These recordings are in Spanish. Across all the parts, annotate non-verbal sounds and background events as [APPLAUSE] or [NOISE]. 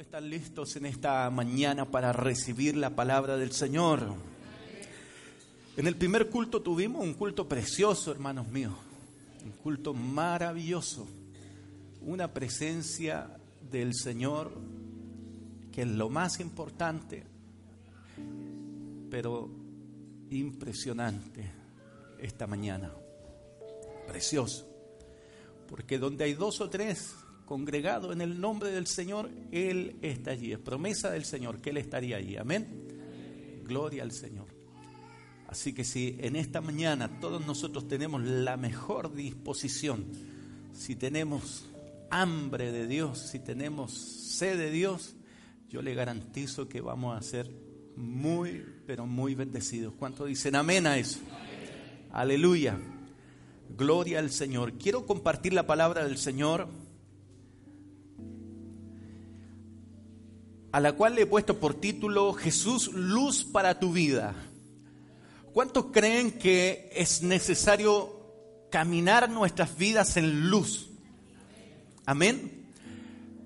¿Cuántos están listos en esta mañana para recibir la palabra del Señor? En el primer culto tuvimos un culto precioso, hermanos míos, un culto maravilloso, una presencia del Señor que es lo más importante, pero impresionante esta mañana. Precioso. Porque donde hay dos o tres congregado en el nombre del Señor, Él está allí. Es promesa del Señor que Él estaría allí. Amén. Gloria al Señor. Así que si en esta mañana todos nosotros tenemos la mejor disposición, si tenemos hambre de Dios, si tenemos sed de Dios, yo le garantizo que vamos a ser muy, pero muy bendecidos. ¿Cuántos dicen amén a eso? Aleluya. Gloria al Señor. Quiero compartir la palabra del Señor a la cual le he puesto por título Jesús, luz para tu vida. ¿Cuántos creen que es necesario caminar nuestras vidas en luz? Amén.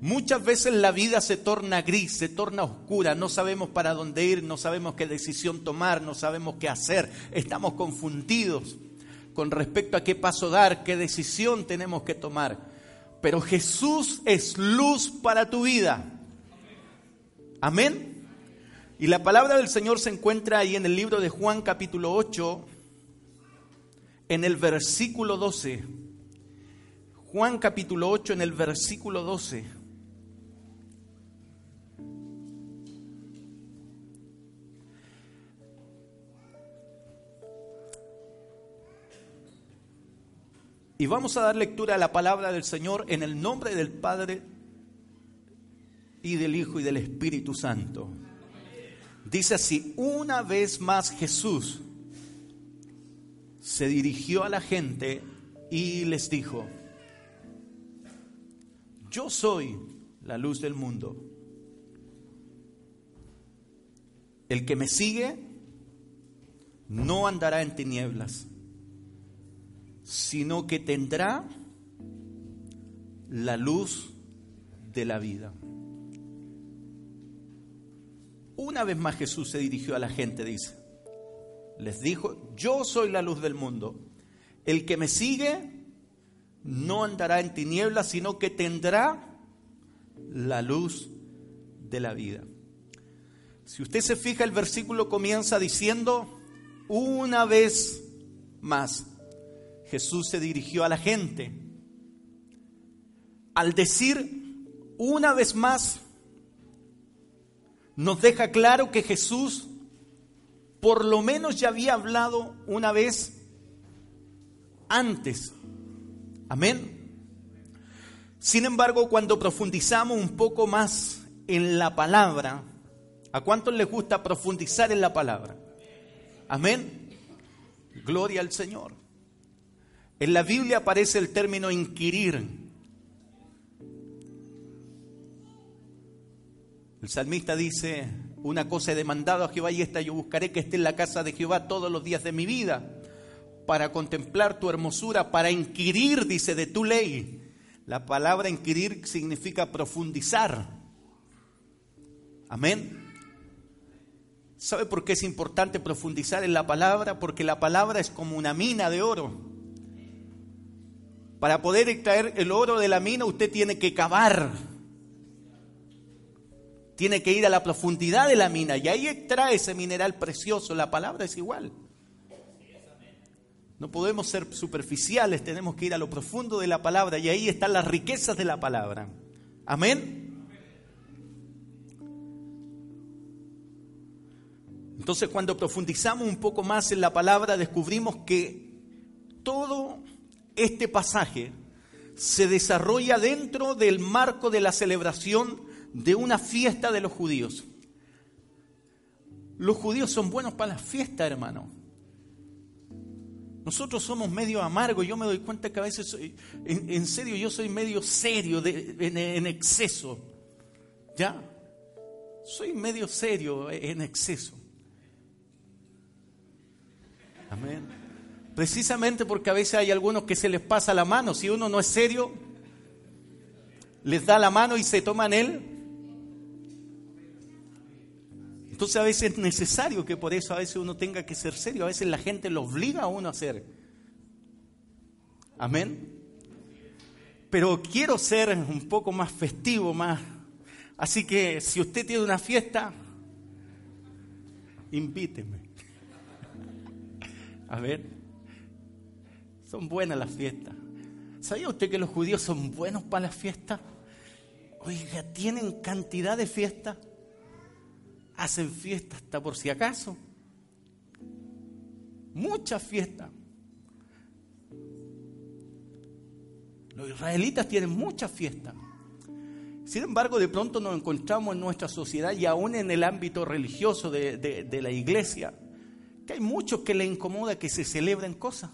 Muchas veces la vida se torna gris, se torna oscura, no sabemos para dónde ir, no sabemos qué decisión tomar, no sabemos qué hacer, estamos confundidos con respecto a qué paso dar, qué decisión tenemos que tomar. Pero Jesús es luz para tu vida. Amén. Y la palabra del Señor se encuentra ahí en el libro de Juan capítulo 8, en el versículo 12. Juan capítulo 8 en el versículo 12. Y vamos a dar lectura a la palabra del Señor en el nombre del Padre, y del Hijo y del Espíritu Santo. Dice así, una vez más Jesús se dirigió a la gente y les dijo, yo soy la luz del mundo. El que me sigue no andará en tinieblas, sino que tendrá la luz de la vida. Una vez más Jesús se dirigió a la gente, dice. Les dijo, yo soy la luz del mundo. El que me sigue no andará en tinieblas, sino que tendrá la luz de la vida. Si usted se fija, el versículo comienza diciendo, una vez más, Jesús se dirigió a la gente. Al decir, una vez más, nos deja claro que Jesús por lo menos ya había hablado una vez antes. Amén. Sin embargo, cuando profundizamos un poco más en la palabra, ¿a cuántos les gusta profundizar en la palabra? Amén. Gloria al Señor. En la Biblia aparece el término inquirir. El salmista dice, una cosa he demandado a Jehová y esta yo buscaré que esté en la casa de Jehová todos los días de mi vida, para contemplar tu hermosura, para inquirir, dice, de tu ley. La palabra inquirir significa profundizar. Amén. ¿Sabe por qué es importante profundizar en la palabra? Porque la palabra es como una mina de oro. Para poder extraer el oro de la mina usted tiene que cavar tiene que ir a la profundidad de la mina y ahí extrae ese mineral precioso. La palabra es igual. No podemos ser superficiales, tenemos que ir a lo profundo de la palabra y ahí están las riquezas de la palabra. Amén. Entonces cuando profundizamos un poco más en la palabra descubrimos que todo este pasaje se desarrolla dentro del marco de la celebración de una fiesta de los judíos. Los judíos son buenos para la fiesta, hermano. Nosotros somos medio amargos. Yo me doy cuenta que a veces, soy, en, serio, yo soy medio serio en, en exceso. ¿Ya? Soy medio serio en exceso. Amén. Precisamente porque a veces hay algunos que se les pasa la mano. Si uno no es serio, les da la mano y se toman él Entonces a veces es necesario que por eso a veces uno tenga que ser serio, a veces la gente lo obliga a uno a ser. Amén. Pero quiero ser un poco más festivo, más... Así que si usted tiene una fiesta, invíteme. A ver, son buenas las fiestas. ¿Sabía usted que los judíos son buenos para las fiestas? Oiga, tienen cantidad de fiestas. Hacen fiestas hasta por si acaso. Muchas fiestas. Los israelitas tienen muchas fiestas. Sin embargo, de pronto nos encontramos en nuestra sociedad y aún en el ámbito religioso de, de la iglesia, que hay muchos que le incomoda que se celebren cosas.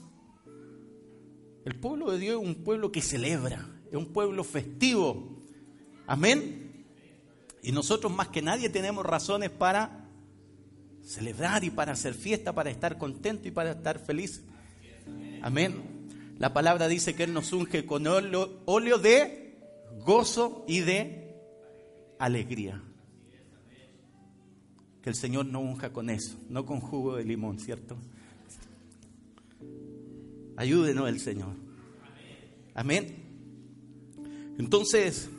El pueblo de Dios es un pueblo que celebra, es un pueblo festivo. Amén. Y nosotros más que nadie tenemos razones para celebrar y para hacer fiesta, para estar contentos y para estar felices. Amén. La palabra dice que Él nos unge con óleo de gozo y de alegría. Que el Señor no unja con eso, no con jugo de limón, ¿cierto? Ayúdenos el Señor. Amén. Entonces,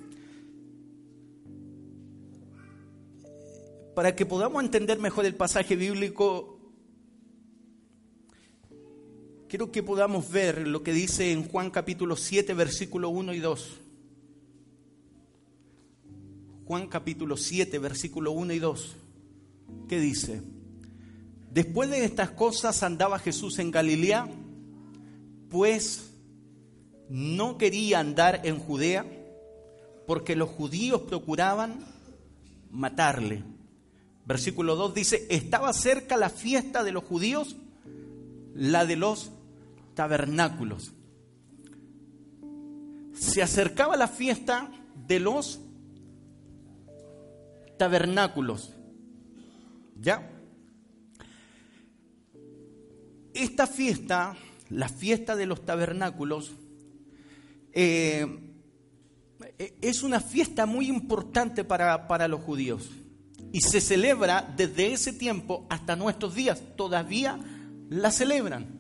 para que podamos entender mejor el pasaje bíblico, quiero que podamos ver lo que dice en Juan capítulo 7, versículo 1 y 2. Juan capítulo 7, versículo 1 y 2. ¿Qué dice? Después de estas cosas andaba Jesús en Galilea pues no quería andar en Judea porque los judíos procuraban matarle. Versículo 2 dice, estaba cerca la fiesta de los judíos, la de los tabernáculos. Se acercaba la fiesta de los tabernáculos. ¿Ya? Esta fiesta la fiesta de los tabernáculos eh, es una fiesta muy importante para, para los judíos y se celebra desde ese tiempo hasta nuestros días. Todavía la celebran.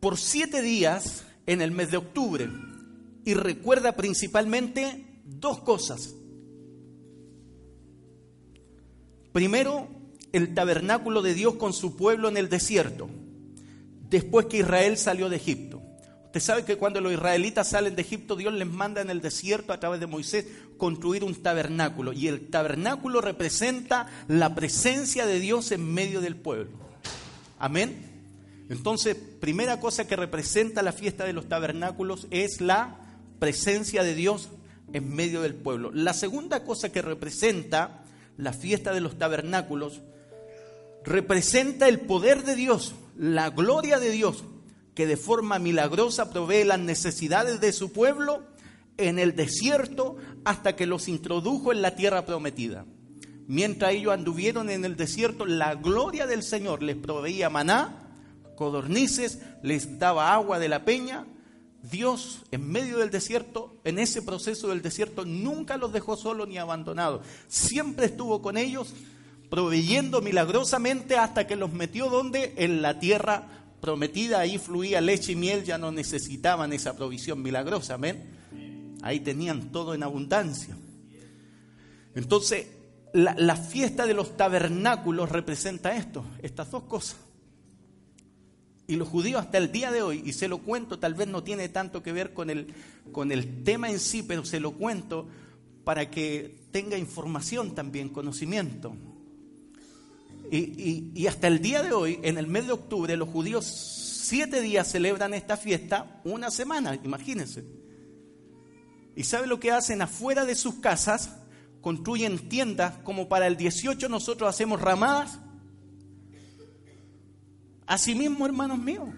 Por siete días en el mes de octubre y recuerda principalmente dos cosas. Primero, el tabernáculo de Dios con su pueblo en el desierto, después que Israel salió de Egipto. Usted sabe que cuando los israelitas salen de Egipto, Dios les manda en el desierto a través de Moisés construir un tabernáculo. Y el tabernáculo representa la presencia de Dios en medio del pueblo. Amén. Entonces, primera cosa que representa la fiesta de los tabernáculos es la presencia de Dios en medio del pueblo. La segunda cosa que representa la fiesta de los tabernáculos, representa el poder de Dios, la gloria de Dios, que de forma milagrosa provee las necesidades de su pueblo en el desierto hasta que los introdujo en la tierra prometida. Mientras ellos anduvieron en el desierto, la gloria del Señor les proveía maná, codornices, les daba agua de la peña Dios en medio del desierto, en ese proceso del desierto, nunca los dejó solos ni abandonados. Siempre estuvo con ellos, proveyendo milagrosamente hasta que los metió donde? En la tierra prometida. Ahí fluía leche y miel, ya no necesitaban esa provisión milagrosa. Amén. Ahí tenían todo en abundancia. Entonces, la, fiesta de los tabernáculos representa esto, estas dos cosas. Y los judíos hasta el día de hoy, y se lo cuento, tal vez no tiene tanto que ver con el, con el tema en sí, pero se lo cuento para que tenga información también, conocimiento. Y, hasta el día de hoy, en el mes de octubre, los judíos siete días celebran esta fiesta, una semana, imagínense. ¿Y sabe lo que hacen? Afuera de sus casas construyen tiendas como para el 18 nosotros hacemos ramadas Asimismo, hermanos míos,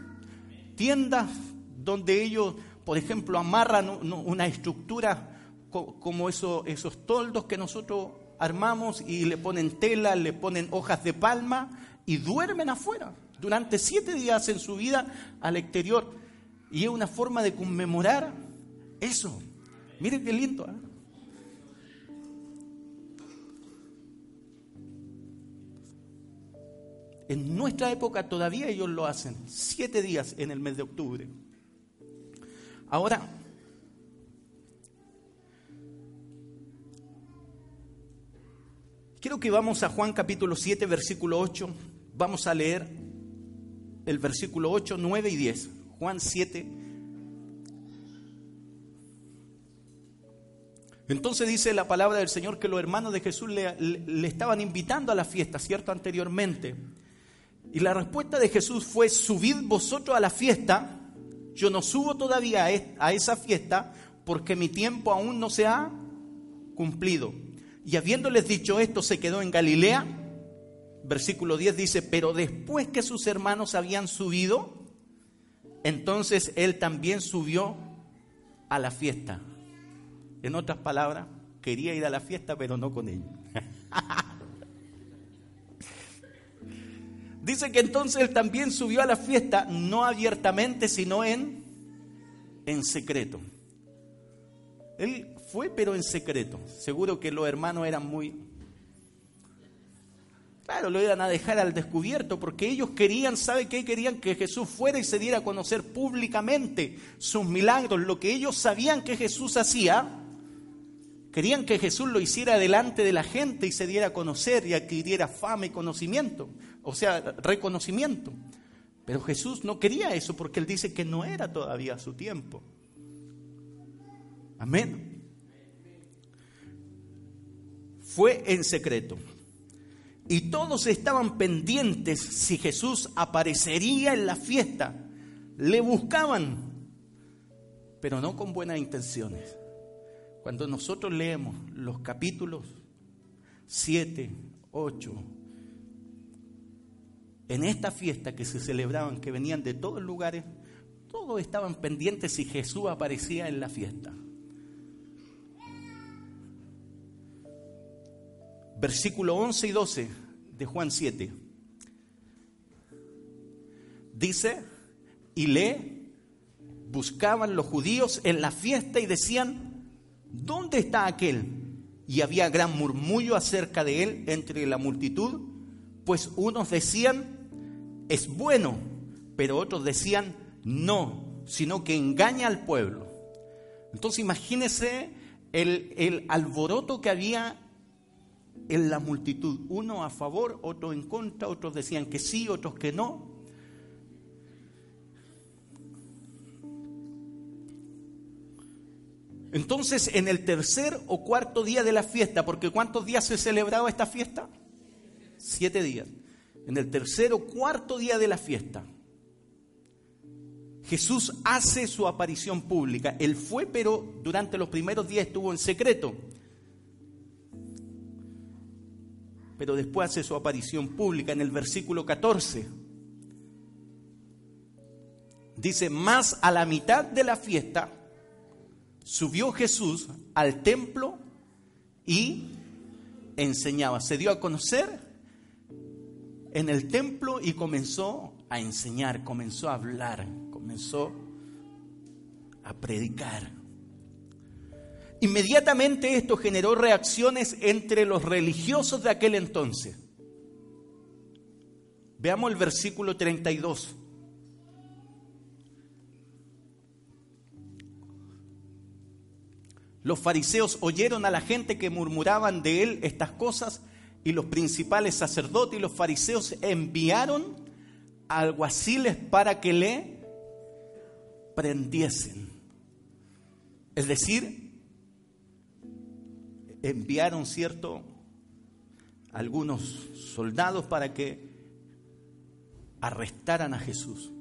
tiendas donde ellos, por ejemplo, amarran una estructura como esos, toldos que nosotros armamos y le ponen tela, le ponen hojas de palma y duermen afuera. Durante siete días en su vida al exterior. Y es una forma de conmemorar eso. Miren qué lindo. ¿eh? En nuestra época todavía ellos lo hacen, siete días en el mes de octubre. Ahora, quiero que vamos a Juan capítulo 7, versículo 8. Vamos a leer el versículo 8, 9 y 10. Juan 7. Entonces dice la palabra del Señor que los hermanos de Jesús le, le estaban invitando a la fiesta, ¿cierto? Anteriormente. Y la respuesta de Jesús fue, subid vosotros a la fiesta, yo no subo todavía a esa fiesta porque mi tiempo aún no se ha cumplido. Y habiéndoles dicho esto, se quedó en Galilea. Versículo 10 dice, pero después que sus hermanos habían subido, entonces él también subió a la fiesta. En otras palabras, quería ir a la fiesta, pero no con ellos. [LAUGHS] Dice que entonces él también subió a la fiesta, no abiertamente, sino en, en secreto. Él fue, pero en secreto. Seguro que los hermanos eran muy... Claro, lo iban a dejar al descubierto porque ellos querían, ¿sabe qué? Querían que Jesús fuera y se diera a conocer públicamente sus milagros, lo que ellos sabían que Jesús hacía. Querían que Jesús lo hiciera delante de la gente y se diera a conocer y adquiriera fama y conocimiento o sea, reconocimiento. Pero Jesús no quería eso porque él dice que no era todavía su tiempo. Amén. Fue en secreto. Y todos estaban pendientes si Jesús aparecería en la fiesta. Le buscaban, pero no con buenas intenciones. Cuando nosotros leemos los capítulos 7, 8, en esta fiesta que se celebraban, que venían de todos lugares, todos estaban pendientes si Jesús aparecía en la fiesta. Versículo 11 y 12 de Juan 7. Dice, y le buscaban los judíos en la fiesta y decían, ¿dónde está aquel? Y había gran murmullo acerca de él entre la multitud, pues unos decían, es bueno, pero otros decían no, sino que engaña al pueblo. Entonces imagínese el, el alboroto que había en la multitud, uno a favor, otro en contra, otros decían que sí, otros que no. Entonces, en el tercer o cuarto día de la fiesta, porque ¿cuántos días se celebraba esta fiesta? Siete días en el tercer o cuarto día de la fiesta, Jesús hace su aparición pública. Él fue, pero durante los primeros días estuvo en secreto. Pero después hace su aparición pública en el versículo 14. Dice, más a la mitad de la fiesta subió Jesús al templo y enseñaba. Se dio a conocer en el templo y comenzó a enseñar, comenzó a hablar, comenzó a predicar. Inmediatamente esto generó reacciones entre los religiosos de aquel entonces. Veamos el versículo 32. Los fariseos oyeron a la gente que murmuraban de él estas cosas y los principales sacerdotes y los fariseos enviaron alguaciles para que le prendiesen. Es decir, enviaron, ¿cierto?, algunos soldados para que arrestaran a Jesús.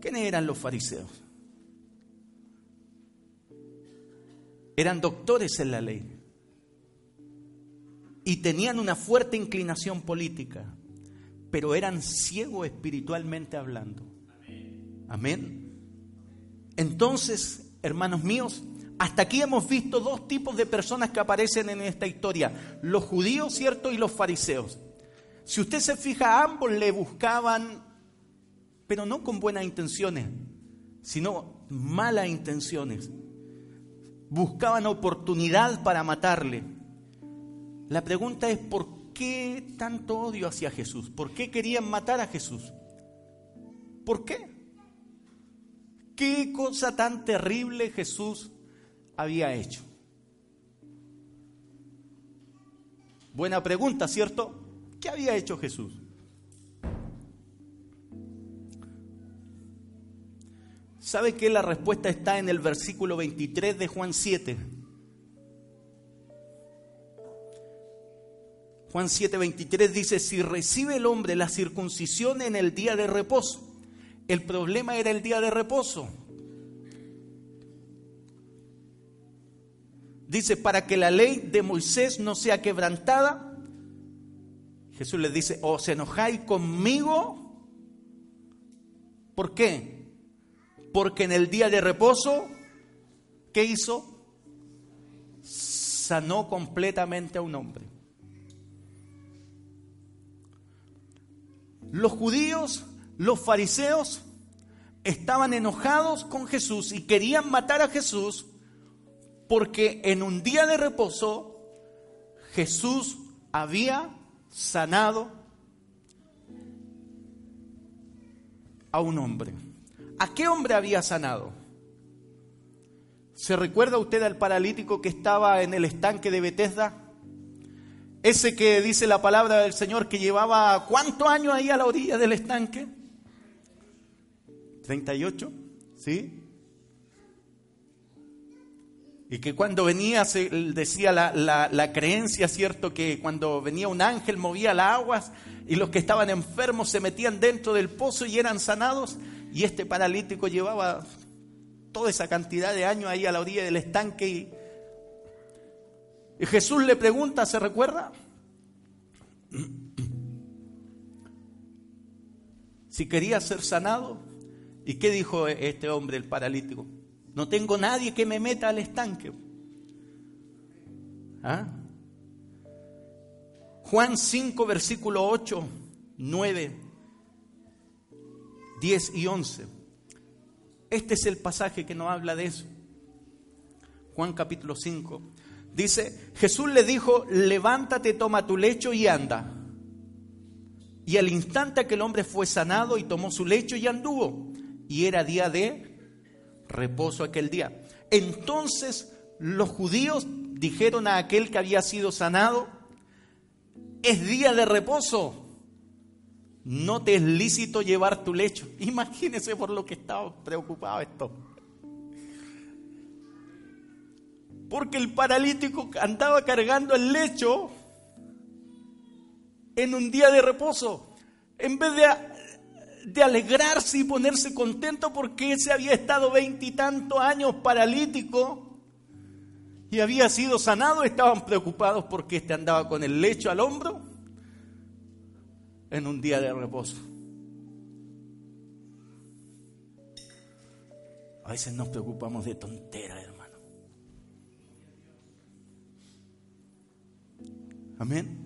¿Quiénes eran los fariseos? eran doctores en la ley y tenían una fuerte inclinación política, pero eran ciegos espiritualmente hablando. Amén. Entonces, hermanos míos, hasta aquí hemos visto dos tipos de personas que aparecen en esta historia, los judíos, ¿cierto? Y los fariseos. Si usted se fija, ambos le buscaban pero no con buenas intenciones, sino malas intenciones. Buscaban oportunidad para matarle. La pregunta es, ¿por qué tanto odio hacia Jesús? ¿Por qué querían matar a Jesús? ¿Por qué? ¿Qué cosa tan terrible Jesús había hecho? Buena pregunta, ¿cierto? ¿Qué había hecho Jesús? ¿Sabe que la respuesta está en el versículo 23 de Juan 7? Juan 7, 23 dice, si recibe el hombre la circuncisión en el día de reposo, el problema era el día de reposo. Dice, para que la ley de Moisés no sea quebrantada, Jesús les dice, os enojáis conmigo. ¿Por qué? Porque en el día de reposo, ¿qué hizo? Sanó completamente a un hombre. Los judíos los fariseos estaban enojados con Jesús y querían matar a Jesús porque en un día de reposo Jesús había sanado a un hombre. ¿A qué hombre había sanado? ¿Se recuerda usted al paralítico que estaba en el estanque de Bethesda? Ese que dice la palabra del Señor que llevaba cuántos años ahí a la orilla del estanque? 38, ¿sí? Y que cuando venía, se decía la, creencia, ¿cierto? Que cuando venía un ángel movía las aguas y los que estaban enfermos se metían dentro del pozo y eran sanados. Y este paralítico llevaba toda esa cantidad de años ahí a la orilla del estanque. Y, y Jesús le pregunta, ¿se recuerda? [CLEARS THROAT] Si quería ser sanado, ¿Y qué dijo este hombre, el paralítico? No tengo nadie que me meta al estanque. ¿Ah? Juan 5, versículo 8, 9, 10 y 11. Este es el pasaje que nos habla de eso. Juan capítulo 5. Dice, Jesús le dijo, levántate, toma tu lecho y anda. Y al instante que el hombre fue sanado y tomó su lecho y anduvo y era día de reposo aquel día. Entonces los judíos dijeron a aquel que había sido sanado, es día de reposo, no te es lícito llevar tu lecho. [LAUGHS] Imagínese por lo que estaba preocupado esto. Porque el paralítico andaba cargando el lecho en un día de reposo. En vez de de alegrarse y ponerse contento porque ese había estado veintitantos años paralítico y había sido sanado, estaban preocupados porque este andaba con el lecho al hombro en un día de reposo. A veces nos preocupamos de tonteras, hermano. Amén.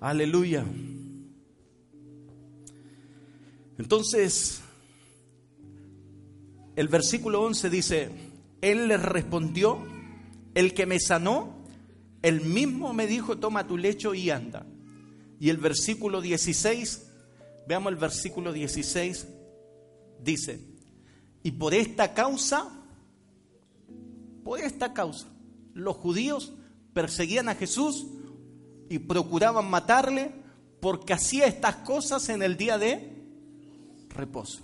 Aleluya. Entonces, el versículo 11 dice, Él le respondió, el que me sanó, él mismo me dijo, toma tu lecho y anda. Y el versículo 16, veamos el versículo 16, dice, y por esta causa, por esta causa, los judíos perseguían a Jesús y procuraban matarle porque hacía estas cosas en el día de reposo.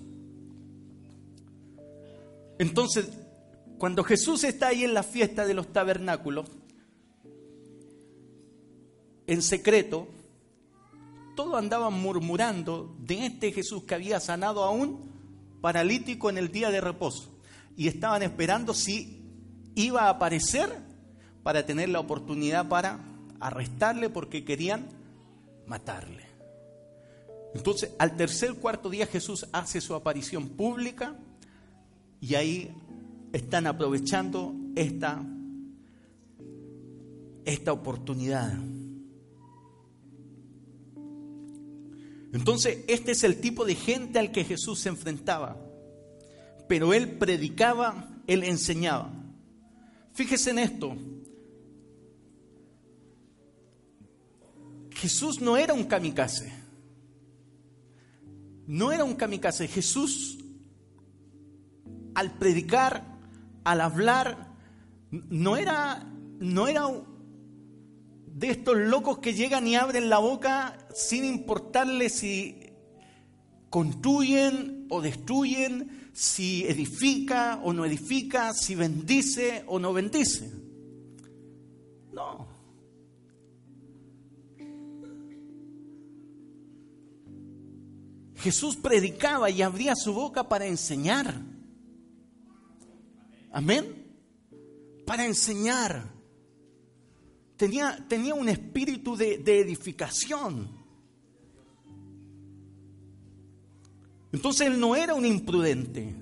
Entonces, cuando Jesús está ahí en la fiesta de los tabernáculos, en secreto, todos andaban murmurando de este Jesús que había sanado a un paralítico en el día de reposo. Y estaban esperando si iba a aparecer para tener la oportunidad para arrestarle porque querían matarle. Entonces, al tercer cuarto día Jesús hace su aparición pública y ahí están aprovechando esta, esta oportunidad. Entonces, este es el tipo de gente al que Jesús se enfrentaba. Pero él predicaba, él enseñaba. Fíjese en esto. Jesús no era un kamikaze. No era un kamikaze. Jesús, al predicar, al hablar, no era, no era de estos locos que llegan y abren la boca sin importarles si construyen o destruyen, si edifica o no edifica, si bendice o no bendice. No. Jesús predicaba y abría su boca para enseñar. Amén. Para enseñar. Tenía, tenía un espíritu de, edificación. Entonces él no era un imprudente.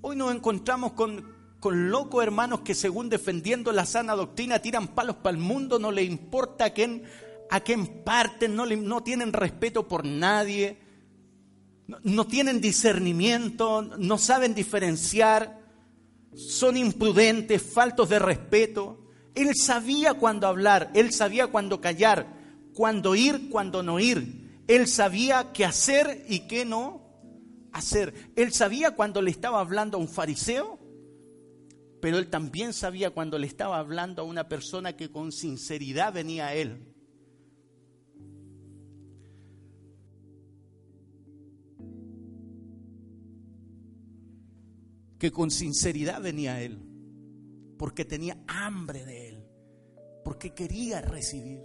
Hoy nos encontramos con, con locos hermanos que según defendiendo la sana doctrina tiran palos para el mundo, no le importa a quién, a quién parten, no, no tienen respeto por nadie, no, tienen discernimiento, no saben diferenciar, son imprudentes, faltos de respeto. Él sabía cuándo hablar, él sabía cuándo callar, cuándo ir, cuándo no ir. Él sabía qué hacer y qué no hacer. Él sabía cuando le estaba hablando a un fariseo, pero él también sabía cuando le estaba hablando a una persona que con sinceridad venía a él. Que con sinceridad venía a él, porque tenía hambre de él, porque quería recibir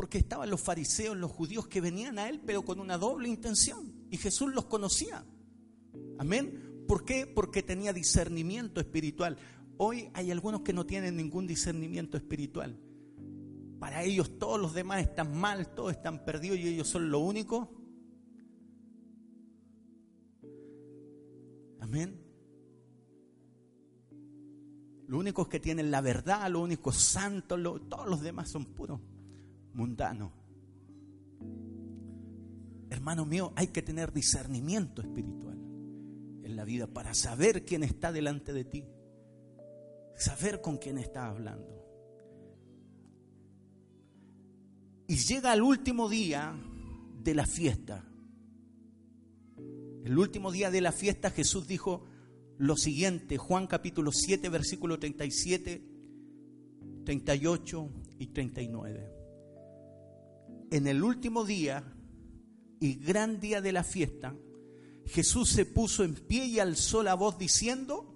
porque estaban los fariseos, los judíos que venían a él, pero con una doble intención. Y Jesús los conocía. Amén. ¿Por qué? Porque tenía discernimiento espiritual. Hoy hay algunos que no tienen ningún discernimiento espiritual. Para ellos todos los demás están mal, todos están perdidos y ellos son lo único. Amén. Los únicos que tienen la verdad, los únicos santos, todos los demás son puros mundano. Hermano mío, hay que tener discernimiento espiritual en la vida para saber quién está delante de ti, saber con quién está hablando. Y llega el último día de la fiesta. El último día de la fiesta Jesús dijo lo siguiente, Juan capítulo 7, versículo 37, 38 y 39 en el último día y gran día de la fiesta, Jesús se puso en pie y alzó la voz diciendo,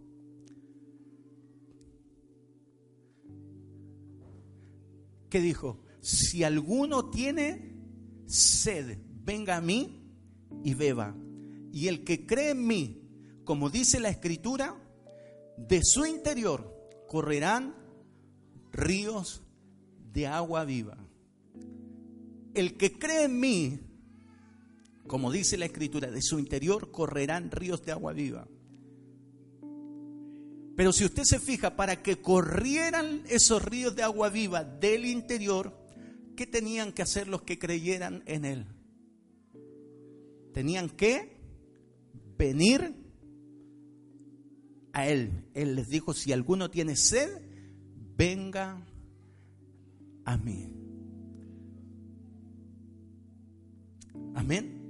¿qué dijo? Si alguno tiene sed, venga a mí y beba. Y el que cree en mí, como dice la escritura, de su interior correrán ríos de agua viva el que cree en mí, como dice la escritura, de su interior correrán ríos de agua viva. Pero si usted se fija, para que corrieran esos ríos de agua viva del interior, ¿qué tenían que hacer los que creyeran en Él? Tenían que venir a Él. Él les dijo, si alguno tiene sed, venga a mí. Amén.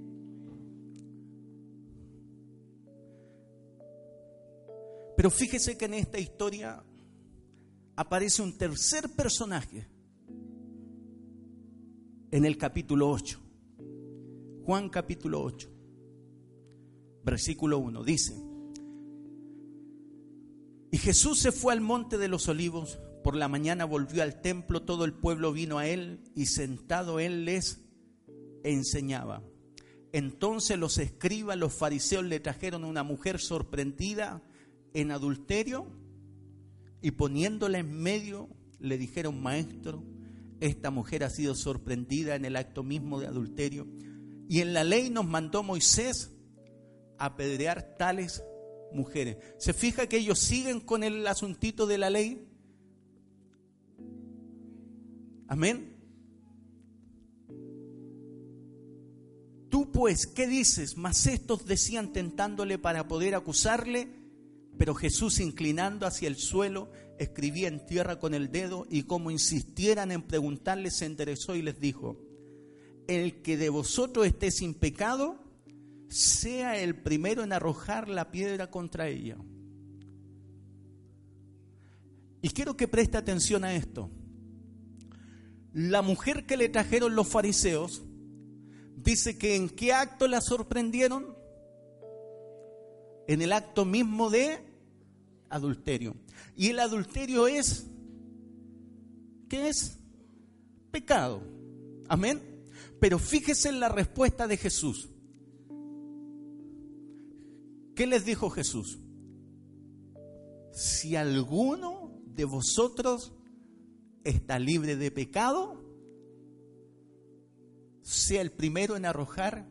Pero fíjese que en esta historia aparece un tercer personaje en el capítulo 8. Juan capítulo 8, versículo 1, dice, y Jesús se fue al monte de los olivos, por la mañana volvió al templo, todo el pueblo vino a él y sentado él les enseñaba. Entonces los escribas, los fariseos le trajeron una mujer sorprendida en adulterio y poniéndola en medio le dijeron, maestro, esta mujer ha sido sorprendida en el acto mismo de adulterio. Y en la ley nos mandó Moisés apedrear tales mujeres. ¿Se fija que ellos siguen con el asuntito de la ley? Amén. Tú pues, ¿qué dices? Mas estos decían tentándole para poder acusarle, pero Jesús inclinando hacia el suelo, escribía en tierra con el dedo y como insistieran en preguntarle, se enderezó y les dijo, el que de vosotros esté sin pecado, sea el primero en arrojar la piedra contra ella. Y quiero que preste atención a esto. La mujer que le trajeron los fariseos dice que en qué acto la sorprendieron? En el acto mismo de adulterio. Y el adulterio es, ¿qué es? Pecado. Amén. Pero fíjese en la respuesta de Jesús. ¿Qué les dijo Jesús? Si alguno de vosotros está libre de pecado, sea el primero en arrojar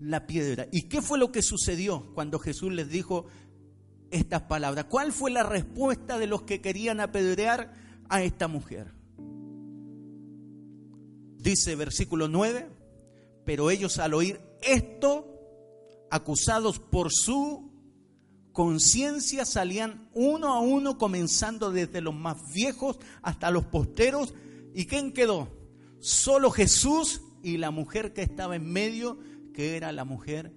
la piedra. ¿Y qué fue lo que sucedió cuando Jesús les dijo estas palabras? ¿Cuál fue la respuesta de los que querían apedrear a esta mujer? Dice versículo 9, pero ellos al oír esto, acusados por su conciencia, salían uno a uno, comenzando desde los más viejos hasta los posteros. ¿Y quién quedó? Solo Jesús y la mujer que estaba en medio, que era la mujer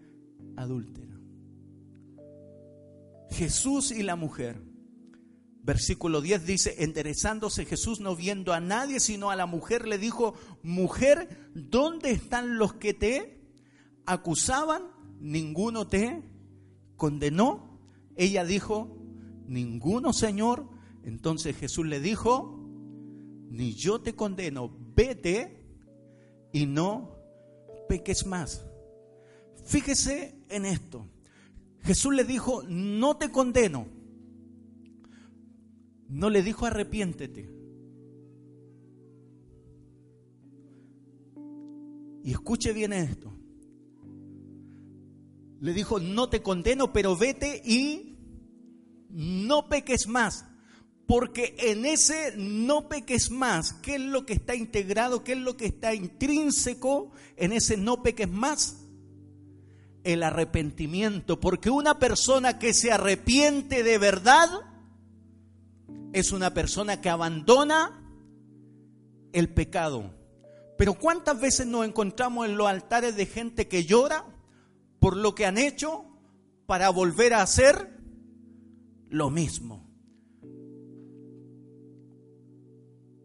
adúltera. Jesús y la mujer. Versículo 10 dice, enderezándose Jesús no viendo a nadie, sino a la mujer, le dijo, mujer, ¿dónde están los que te acusaban? ¿Ninguno te condenó? Ella dijo, ninguno, Señor. Entonces Jesús le dijo, ni yo te condeno, vete y no peques más. Fíjese en esto. Jesús le dijo, no te condeno. No le dijo arrepiéntete. Y escuche bien esto. Le dijo, no te condeno, pero vete y no peques más. Porque en ese no peques más, ¿qué es lo que está integrado? ¿Qué es lo que está intrínseco en ese no peques más? El arrepentimiento. Porque una persona que se arrepiente de verdad es una persona que abandona el pecado. Pero ¿cuántas veces nos encontramos en los altares de gente que llora por lo que han hecho para volver a hacer lo mismo?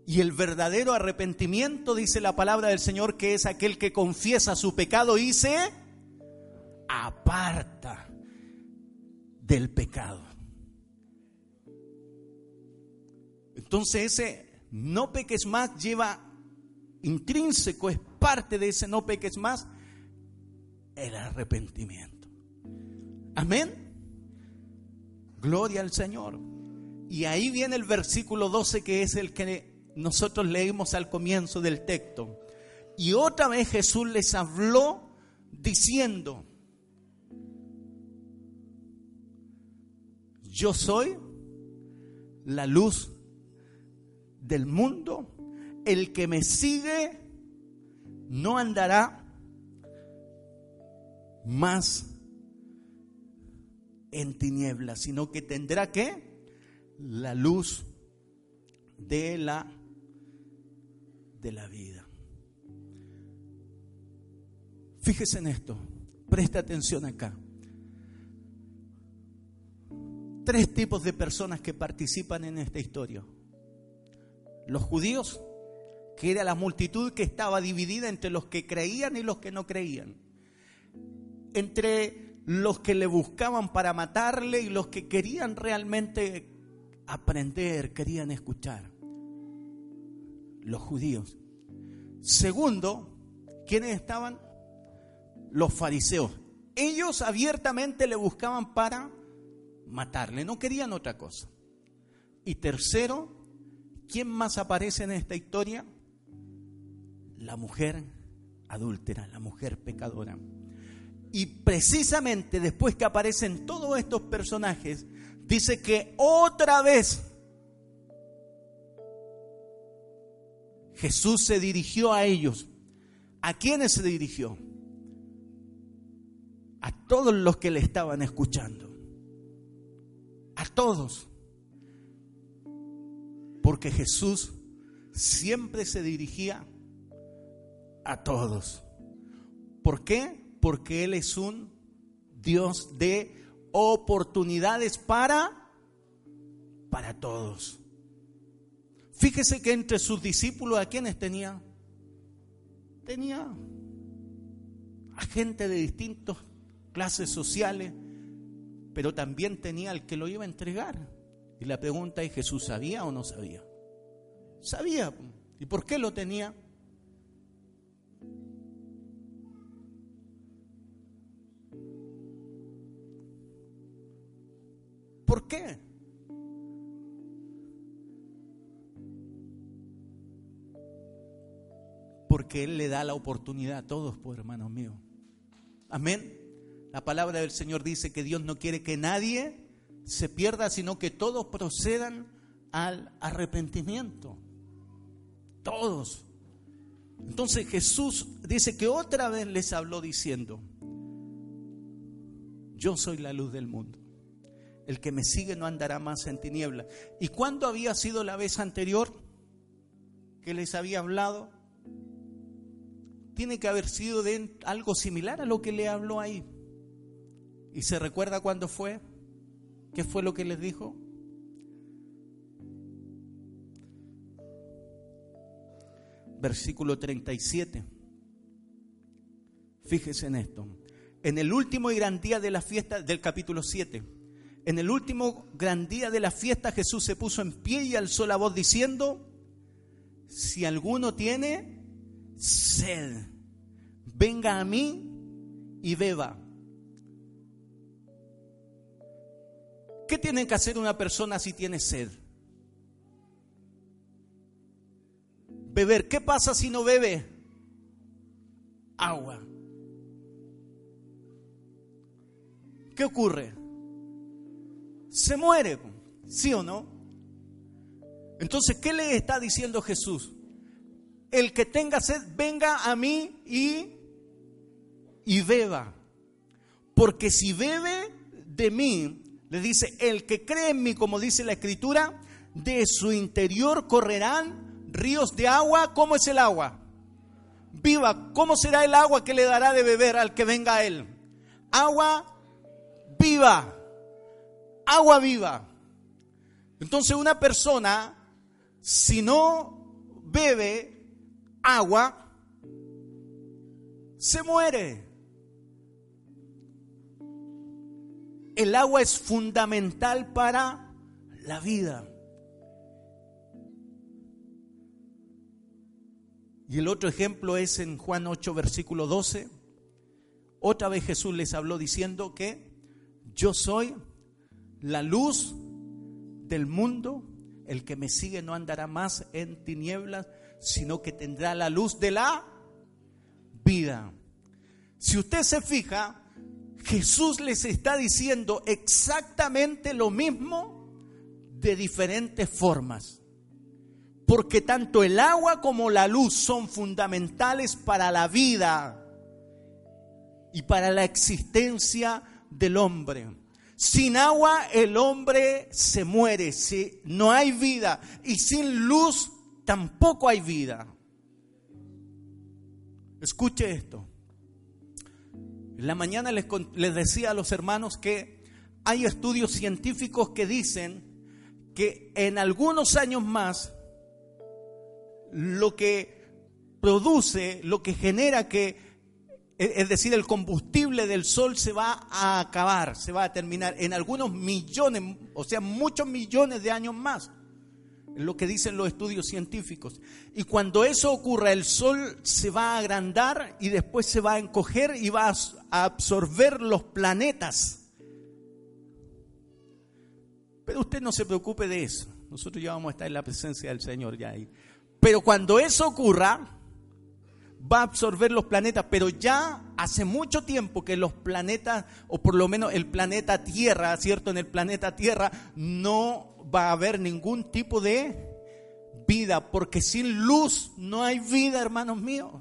Y el verdadero arrepentimiento, dice la palabra del Señor, que es aquel que confiesa su pecado y se aparta del pecado. Entonces ese no peques más lleva intrínseco, es parte de ese no peques más, el arrepentimiento. Amén. Gloria al Señor. Y ahí viene el versículo 12 que es el que nosotros leímos al comienzo del texto. Y otra vez Jesús les habló diciendo, yo soy la luz del mundo, el que me sigue no andará más en tinieblas, sino que tendrá que la luz de la de la vida. Fíjese en esto, presta atención acá. Tres tipos de personas que participan en esta historia. Los judíos, que era la multitud que estaba dividida entre los que creían y los que no creían. Entre los que le buscaban para matarle y los que querían realmente aprender, querían escuchar los judíos. Segundo, ¿quiénes estaban? Los fariseos. Ellos abiertamente le buscaban para matarle, no querían otra cosa. Y tercero, ¿quién más aparece en esta historia? La mujer adúltera, la mujer pecadora. Y precisamente después que aparecen todos estos personajes, dice que otra vez Jesús se dirigió a ellos. ¿A quiénes se dirigió? A todos los que le estaban escuchando. A todos. Porque Jesús siempre se dirigía a todos. ¿Por qué? Porque Él es un Dios de oportunidades para para todos. Fíjese que entre sus discípulos, ¿a quiénes tenía? Tenía a gente de distintas clases sociales, pero también tenía al que lo iba a entregar. Y la pregunta es, ¿Jesús sabía o no sabía? Sabía. ¿Y por qué lo tenía? ¿Por qué? porque Él le da la oportunidad a todos, pues hermanos míos. Amén. La palabra del Señor dice que Dios no quiere que nadie se pierda, sino que todos procedan al arrepentimiento. Todos. Entonces Jesús dice que otra vez les habló diciendo, yo soy la luz del mundo. El que me sigue no andará más en tinieblas. ¿Y cuándo había sido la vez anterior que les había hablado? tiene que haber sido algo similar a lo que le habló ahí. ¿Y se recuerda cuándo fue? ¿Qué fue lo que les dijo? Versículo 37. Fíjese en esto. En el último y gran día de la fiesta del capítulo 7. En el último gran día de la fiesta Jesús se puso en pie y alzó la voz diciendo, si alguno tiene sed, venga a mí y beba. ¿Qué tiene que hacer una persona si tiene sed? Beber. ¿Qué pasa si no bebe? Agua. ¿Qué ocurre? Se muere, ¿sí o no? Entonces, ¿qué le está diciendo Jesús? el que tenga sed, venga a mí y, y beba. Porque si bebe de mí, le dice, el que cree en mí, como dice la escritura, de su interior correrán ríos de agua. ¿Cómo es el agua? Viva. ¿Cómo será el agua que le dará de beber al que venga a él? Agua viva. Agua viva. Entonces una persona, si no bebe agua, se muere. El agua es fundamental para la vida. Y el otro ejemplo es en Juan 8, versículo 12. Otra vez Jesús les habló diciendo que yo soy la luz del mundo. El que me sigue no andará más en tinieblas, sino que tendrá la luz de la vida. Si usted se fija, Jesús les está diciendo exactamente lo mismo de diferentes formas. Porque tanto el agua como la luz son fundamentales para la vida y para la existencia del hombre. Sin agua el hombre se muere, si no hay vida. Y sin luz tampoco hay vida. Escuche esto. En la mañana les, decía a los hermanos que hay estudios científicos que dicen que en algunos años más lo que produce, lo que genera que, es decir, el combustible del sol se va a acabar, se va a terminar en algunos millones, o sea, muchos millones de años más lo que dicen los estudios científicos. Y cuando eso ocurra, el Sol se va a agrandar y después se va a encoger y va a absorber los planetas. Pero usted no se preocupe de eso. Nosotros ya vamos a estar en la presencia del Señor ya ahí. Pero cuando eso ocurra, va a absorber los planetas, pero ya hace mucho tiempo que los planetas, o por lo menos el planeta Tierra, ¿cierto? En el planeta Tierra no va a haber ningún tipo de vida, porque sin luz no hay vida, hermanos míos.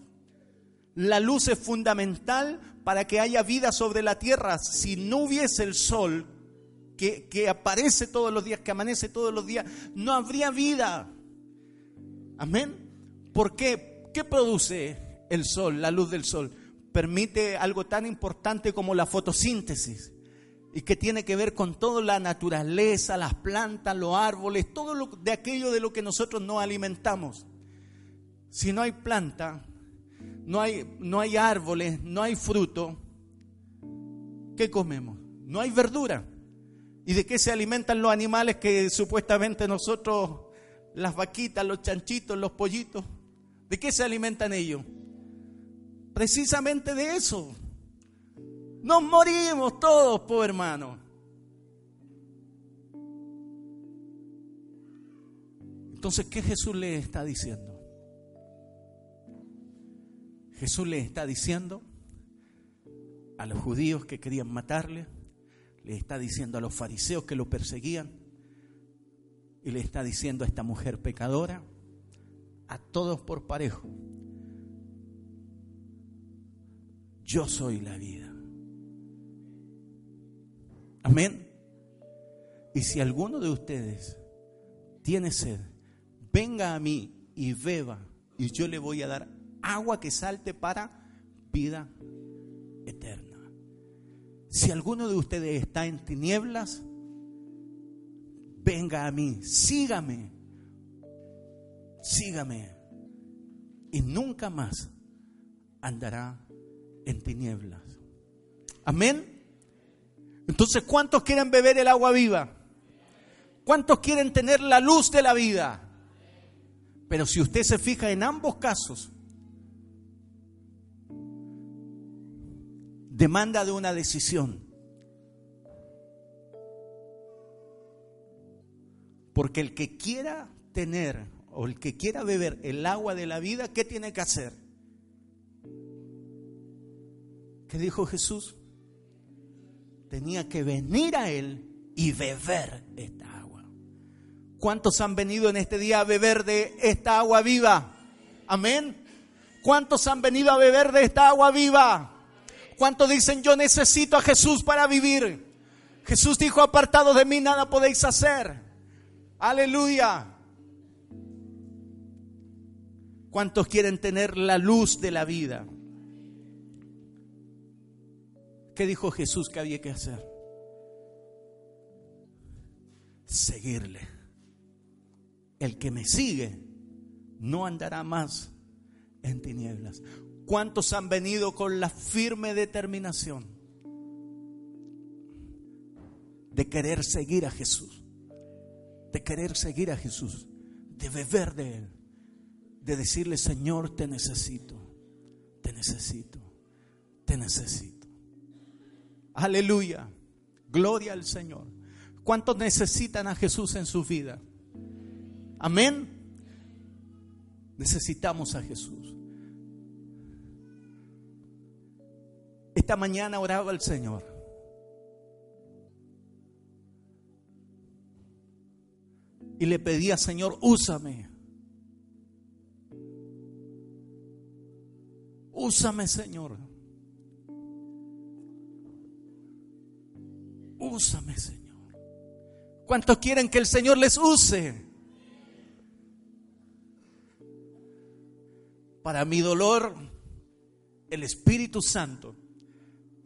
La luz es fundamental para que haya vida sobre la tierra. Si no hubiese el sol, que, que, aparece todos los días, que amanece todos los días, no habría vida. Amén. ¿Por qué? ¿Qué produce el sol, la luz del sol? Permite algo tan importante como la fotosíntesis y que tiene que ver con toda la naturaleza, las plantas, los árboles, todo lo, de aquello de lo que nosotros nos alimentamos. Si no hay planta, no hay, no hay árboles, no hay fruto, ¿qué comemos? No hay verdura. ¿Y de qué se alimentan los animales que supuestamente nosotros, las vaquitas, los chanchitos, los pollitos, ¿de qué se alimentan ellos? Precisamente de eso. Nos morimos todos, po hermano. Entonces, ¿qué Jesús le está diciendo? Jesús le está diciendo a los judíos que querían matarle, le está diciendo a los fariseos que lo perseguían, y le está diciendo a esta mujer pecadora, a todos por parejo, yo soy la vida. Amén. Y si alguno de ustedes tiene sed, venga a mí y beba, y yo le voy a dar agua que salte para vida eterna. Si alguno de ustedes está en tinieblas, venga a mí, sígame, sígame y nunca más andará en tinieblas. Amén. Entonces, ¿cuántos quieren beber el agua viva? ¿Cuántos quieren tener la luz de la vida? Pero si usted se fija en ambos casos, demanda de una decisión. Porque el que quiera tener o el que quiera beber el agua de la vida, ¿qué tiene que hacer? ¿Qué dijo Jesús? Tenía que venir a Él y beber esta agua. ¿Cuántos han venido en este día a beber de esta agua viva? Amén. ¿Cuántos han venido a beber de esta agua viva? ¿Cuántos dicen yo necesito a Jesús para vivir? Jesús dijo, apartado de mí nada podéis hacer. Aleluya. ¿Cuántos quieren tener la luz de la vida? ¿Qué dijo Jesús que había que hacer? Seguirle. El que me sigue no andará más en tinieblas. ¿Cuántos han venido con la firme determinación de querer seguir a Jesús? De querer seguir a Jesús, de beber de Él, de decirle, Señor, te necesito, te necesito, te necesito. Aleluya, gloria al Señor. ¿Cuántos necesitan a Jesús en su vida? Amén. Necesitamos a Jesús. Esta mañana oraba al Señor. Y le pedía, Señor, úsame. Úsame, Señor. Úsame, Señor. ¿Cuántos quieren que el Señor les use? Para mi dolor, el Espíritu Santo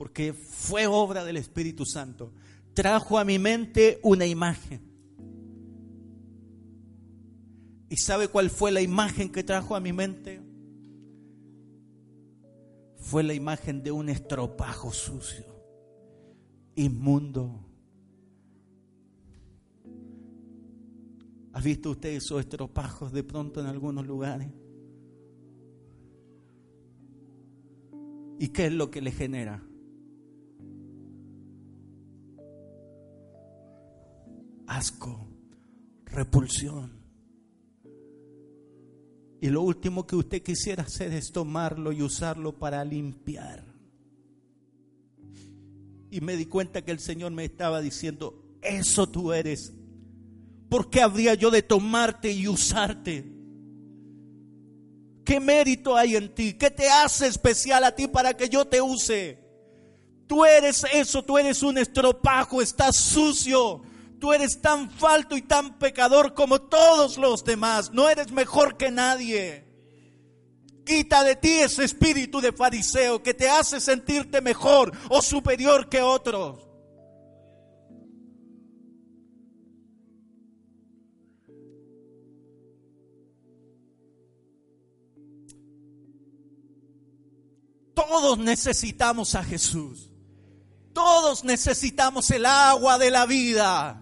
porque fue obra del Espíritu Santo, trajo a mi mente una imagen. ¿Y sabe cuál fue la imagen que trajo a mi mente? Fue la imagen de un estropajo sucio, inmundo. ¿Ha visto usted esos estropajos de pronto en algunos lugares? ¿Y qué es lo que le genera? asco, repulsión. Y lo último que usted quisiera hacer es tomarlo y usarlo para limpiar. Y me di cuenta que el Señor me estaba diciendo, eso tú eres. ¿Por qué habría yo de tomarte y usarte? ¿Qué mérito hay en ti? ¿Qué te hace especial a ti para que yo te use? Tú eres eso, tú eres un estropajo, estás sucio. Tú eres tan falto y tan pecador como todos los demás. No eres mejor que nadie. Quita de ti ese espíritu de fariseo que te hace sentirte mejor o superior que otros. Todos necesitamos a Jesús. Todos necesitamos el agua de la vida.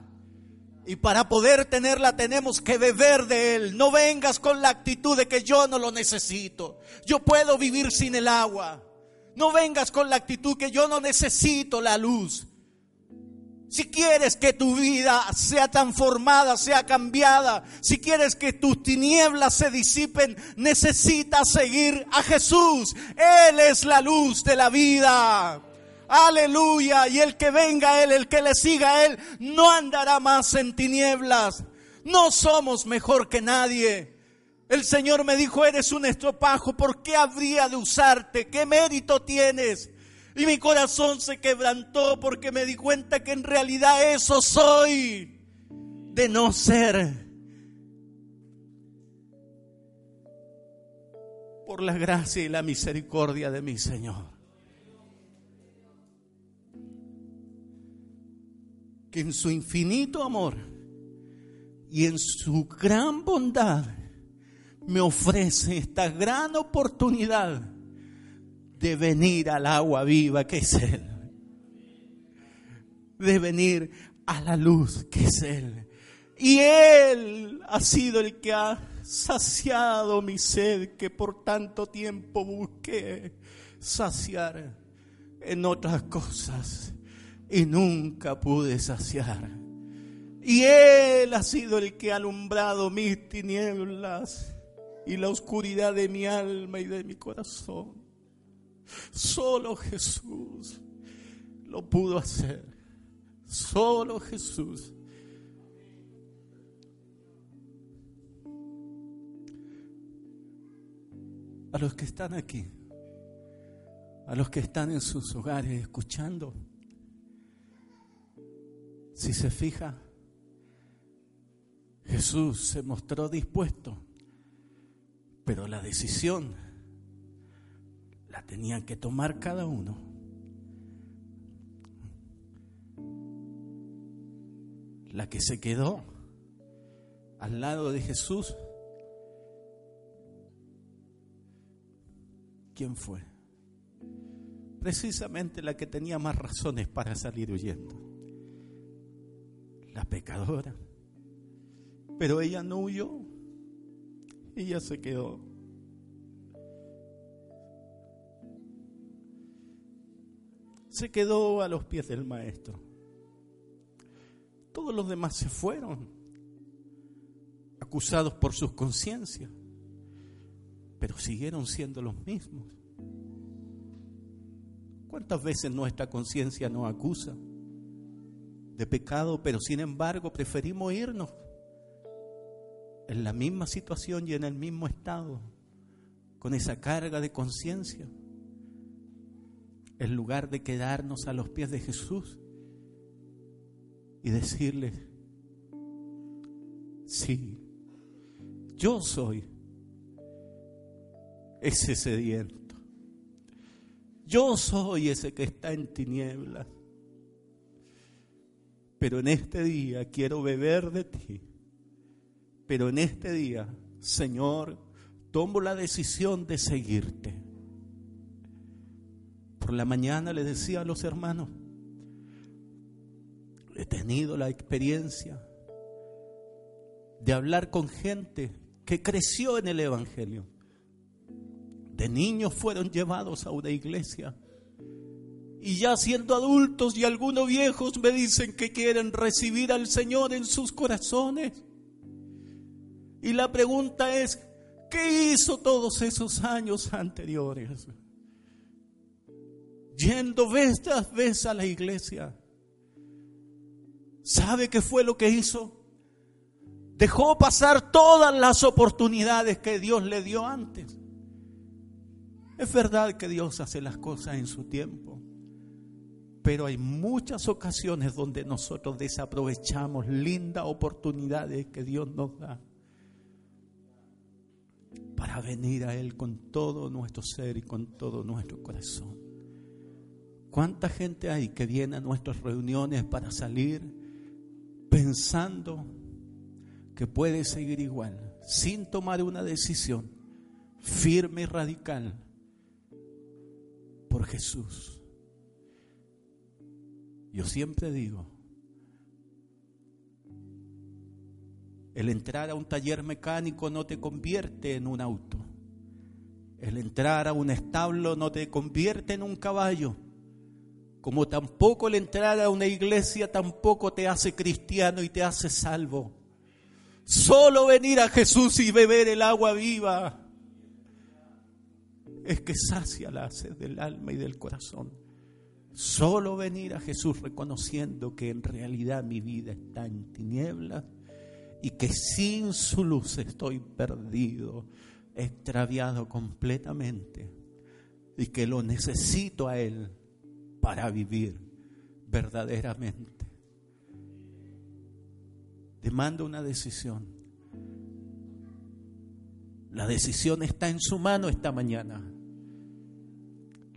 Y para poder tenerla tenemos que beber de Él. No vengas con la actitud de que yo no lo necesito. Yo puedo vivir sin el agua. No vengas con la actitud que yo no necesito la luz. Si quieres que tu vida sea transformada, sea cambiada, si quieres que tus tinieblas se disipen, necesitas seguir a Jesús. Él es la luz de la vida. Aleluya. Y el que venga a Él, el que le siga a Él, no andará más en tinieblas. No somos mejor que nadie. El Señor me dijo, eres un estropajo, ¿por qué habría de usarte? ¿Qué mérito tienes? Y mi corazón se quebrantó porque me di cuenta que en realidad eso soy de no ser. Por la gracia y la misericordia de mi Señor. Que en su infinito amor y en su gran bondad me ofrece esta gran oportunidad de venir al agua viva que es Él. De venir a la luz que es Él. Y Él ha sido el que ha saciado mi sed que por tanto tiempo busqué saciar en otras cosas y nunca pude saciar. Y Él ha sido el que ha alumbrado mis tinieblas y la oscuridad de mi alma y de mi corazón. Solo Jesús lo pudo hacer. Solo Jesús. A los que están aquí, a los que están en sus hogares escuchando, si se fija, Jesús se mostró dispuesto, pero la decisión la tenían que tomar cada uno. La que se quedó al lado de Jesús, ¿quién fue? Precisamente la que tenía más razones para salir huyendo. La pecadora. Pero ella no huyó. Ella se quedó. se quedó a los pies del maestro. Todos los demás se fueron, acusados por sus conciencias, pero siguieron siendo los mismos. ¿Cuántas veces nuestra conciencia nos acusa de pecado, pero sin embargo preferimos irnos en la misma situación y en el mismo estado, con esa carga de conciencia? en lugar de quedarnos a los pies de Jesús y decirle, sí, yo soy ese sediento, yo soy ese que está en tinieblas, pero en este día quiero beber de ti, pero en este día, Señor, tomo la decisión de seguirte por la mañana le decía a los hermanos, he tenido la experiencia de hablar con gente que creció en el Evangelio. De niños fueron llevados a una iglesia. Y ya siendo adultos y algunos viejos me dicen que quieren recibir al Señor en sus corazones. Y la pregunta es, ¿qué hizo todos esos años anteriores? Yendo vez tras vez a la iglesia. ¿Sabe qué fue lo que hizo? Dejó pasar todas las oportunidades que Dios le dio antes. Es verdad que Dios hace las cosas en su tiempo, pero hay muchas ocasiones donde nosotros desaprovechamos lindas oportunidades que Dios nos da para venir a Él con todo nuestro ser y con todo nuestro corazón. ¿Cuánta gente hay que viene a nuestras reuniones para salir pensando que puede seguir igual, sin tomar una decisión firme y radical por Jesús? Yo siempre digo, el entrar a un taller mecánico no te convierte en un auto. El entrar a un establo no te convierte en un caballo. Como tampoco el entrar a una iglesia tampoco te hace cristiano y te hace salvo. Solo venir a Jesús y beber el agua viva es que sacia la sed del alma y del corazón. Solo venir a Jesús reconociendo que en realidad mi vida está en tinieblas y que sin su luz estoy perdido, extraviado completamente y que lo necesito a Él para vivir verdaderamente. Demanda una decisión. La decisión está en su mano esta mañana.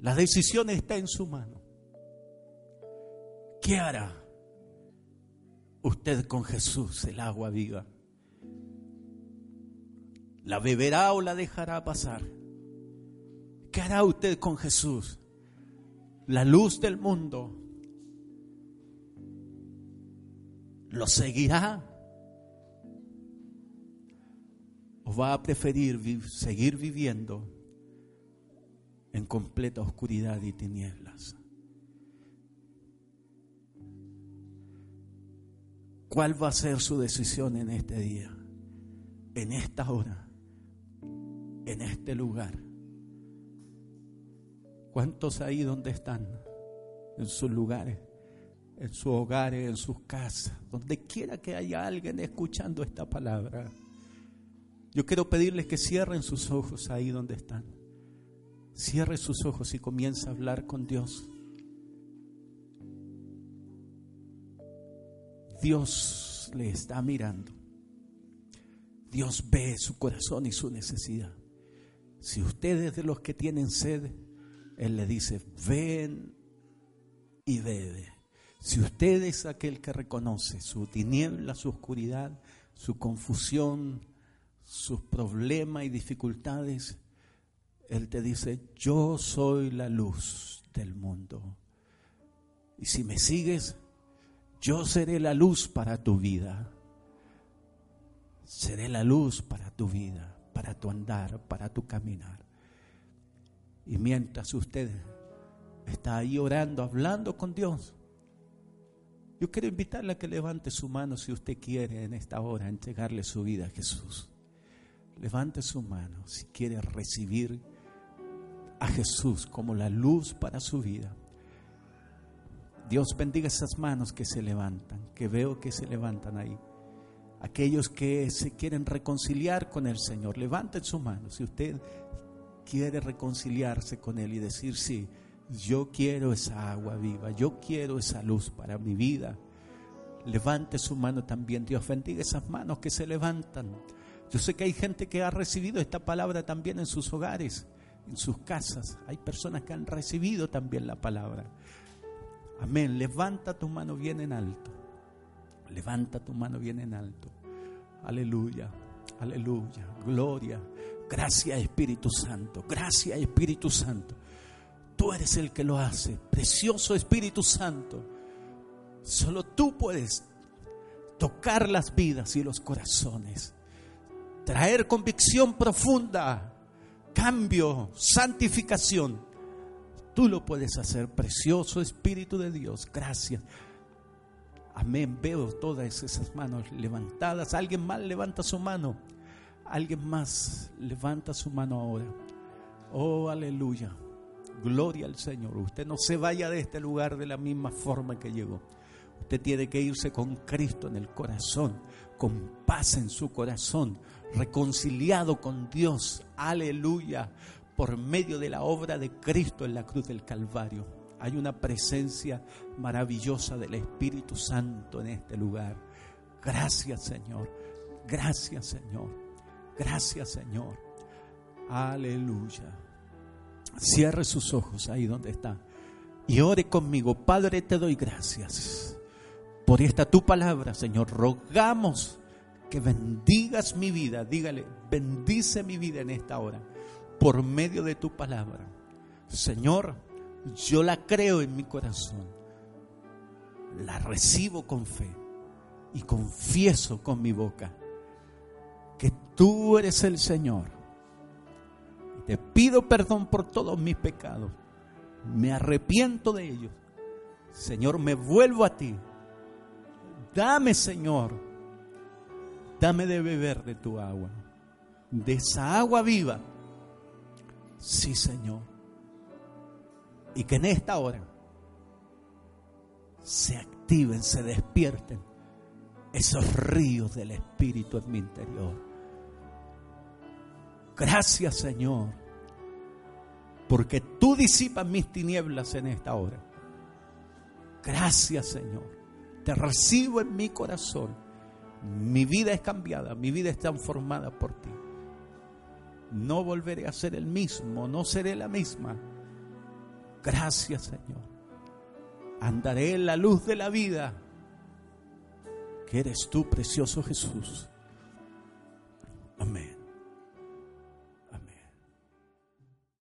La decisión está en su mano. ¿Qué hará usted con Jesús, el agua viva? ¿La beberá o la dejará pasar? ¿Qué hará usted con Jesús? La luz del mundo. ¿Lo seguirá? ¿O va a preferir seguir viviendo en completa oscuridad y tinieblas? ¿Cuál va a ser su decisión en este día, en esta hora, en este lugar? ¿Cuántos ahí donde están? En sus lugares, en sus hogares, en sus casas, donde quiera que haya alguien escuchando esta palabra. Yo quiero pedirles que cierren sus ojos ahí donde están. Cierre sus ojos y comienza a hablar con Dios. Dios le está mirando. Dios ve su corazón y su necesidad. Si ustedes de los que tienen sed, Él le dice, ven y bebe. Si usted es aquel que reconoce su tiniebla, su oscuridad, su confusión, sus problemas y dificultades, Él te dice, yo soy la luz del mundo. Y si me sigues, yo seré la luz para tu vida. Seré la luz para tu vida, para tu andar, para tu caminar. Y mientras usted está ahí orando, hablando con Dios, yo quiero invitarle a que levante su mano si usted quiere en esta hora entregarle su vida a Jesús. Levante su mano si quiere recibir a Jesús como la luz para su vida. Dios bendiga esas manos que se levantan, que veo que se levantan ahí. Aquellos que se quieren reconciliar con el Señor, levanten su mano. Si usted quiere reconciliarse con Él y decir, sí, yo quiero esa agua viva, yo quiero esa luz para mi vida, levante su mano también. Dios bendiga esas manos que se levantan. Yo sé que hay gente que ha recibido esta palabra también en sus hogares, en sus casas. Hay personas que han recibido también la palabra. Amén. Levanta tu mano bien en alto. Levanta tu mano bien en alto. Aleluya. Aleluya. Gloria. Gracias Espíritu Santo. Gracias Espíritu Santo. Tú eres el que lo hace. Precioso Espíritu Santo. Solo tú puedes tocar las vidas y los corazones. Traer convicción profunda. Cambio. Santificación Tú lo puedes hacer, precioso Espíritu de Dios. Gracias. Amén. Veo todas esas manos levantadas. Alguien más levanta su mano. Alguien más levanta su mano ahora. Oh, aleluya. Gloria al Señor. Usted no se vaya de este lugar de la misma forma que llegó. Usted tiene que irse con Cristo en el corazón, con paz en su corazón, reconciliado con Dios. Aleluya. Por medio de la obra de Cristo en la cruz del Calvario. Hay una presencia maravillosa del Espíritu Santo en este lugar. Gracias Señor. Gracias Señor. Gracias Señor. Aleluya. Cierre sus ojos ahí donde está. Y ore conmigo. Padre, te doy gracias por esta tu palabra, Señor. Rogamos que bendigas mi vida. Dígale, bendice mi vida en esta hora por medio de tu palabra. Señor, yo la creo en mi corazón. La recibo con fe y confieso con mi boca que tú eres el Señor te pido perdón por todos mis pecados. Me arrepiento de ellos. Señor, me vuelvo a ti. Dame, Señor, dame de beber de tu agua, de esa agua viva. Sí, Señor. Y que en esta hora se activen, se despierten esos ríos del Espíritu en mi interior Gracias Señor, porque tú disipas mis tinieblas en esta hora. Gracias Señor, te recibo en mi corazón. Mi vida es cambiada, mi vida es transformada por ti no volveré a ser el mismo, no seré la misma. Gracias Señor. Andaré en la luz de la vida, que eres tú, precioso Jesús. Amén.